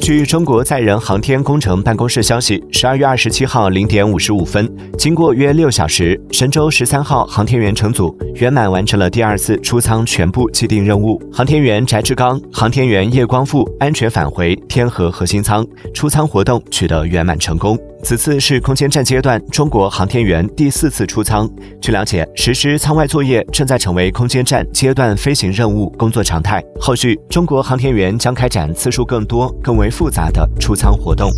据中国载人航天工程办公室消息，十二月二十七号零点五十五分，经过约六小时，神舟十三号航天员乘组圆满完成了第二次出舱全部既定任务。航天员翟志刚、航天员叶光富安全返回天河核心舱，出舱活动取得圆满成功。此次是空间站阶段中国航天员第四次出舱。据了解，实施舱外作业正在成为空间站阶段飞行任务工作常态。后续，中国航天员将开展次数更多、更为复杂的出舱活动。